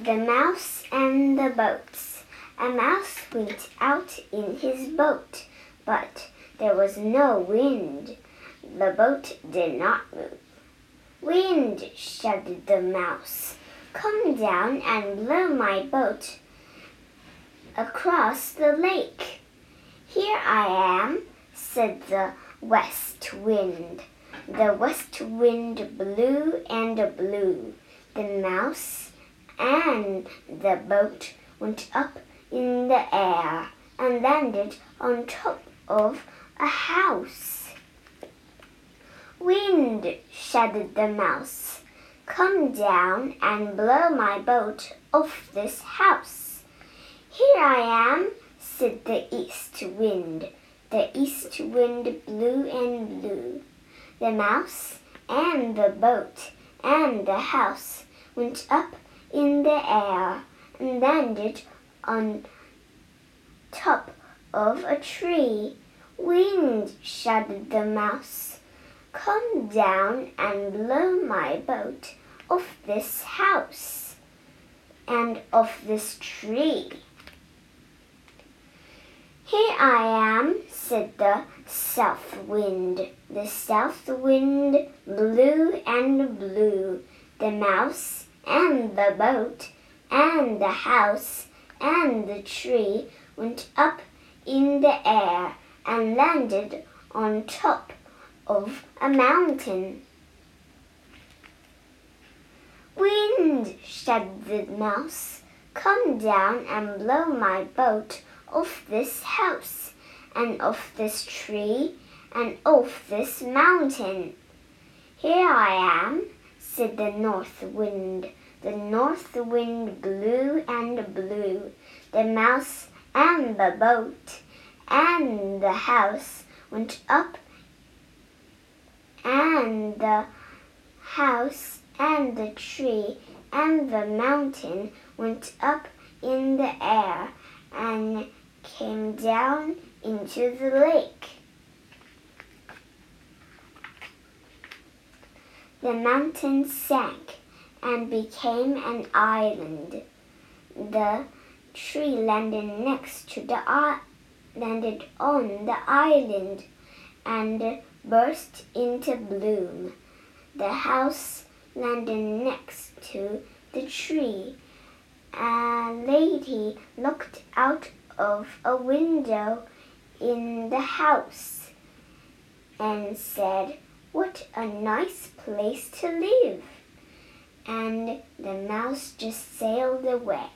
The Mouse and the Boats. A mouse went out in his boat, but there was no wind. The boat did not move. Wind, shouted the mouse, come down and blow my boat across the lake. Here I am, said the west wind. The west wind blew and blew. The mouse and the boat went up in the air and landed on top of a house. Wind, shouted the mouse, come down and blow my boat off this house. Here I am, said the east wind. The east wind blew and blew. The mouse and the boat and the house went up in the air and landed on top of a tree. Wind, shouted the mouse, come down and blow my boat off this house and off this tree. Here I am, said the south wind. The south wind blew and blew. The mouse and the boat and the house and the tree went up in the air and landed on top of a mountain. Wind, said the mouse, come down and blow my boat off this house and off this tree and off this mountain. Here I am, said the north wind. The north wind blew and blew. The mouse and the boat and the house went up and the house and the tree and the mountain went up in the air and came down into the lake. The mountain sank and became an island. The tree landed next to the landed on the island and burst into bloom. The house landed next to the tree. A lady looked out of a window in the house and said, What a nice place to live! And the mouse just sailed away.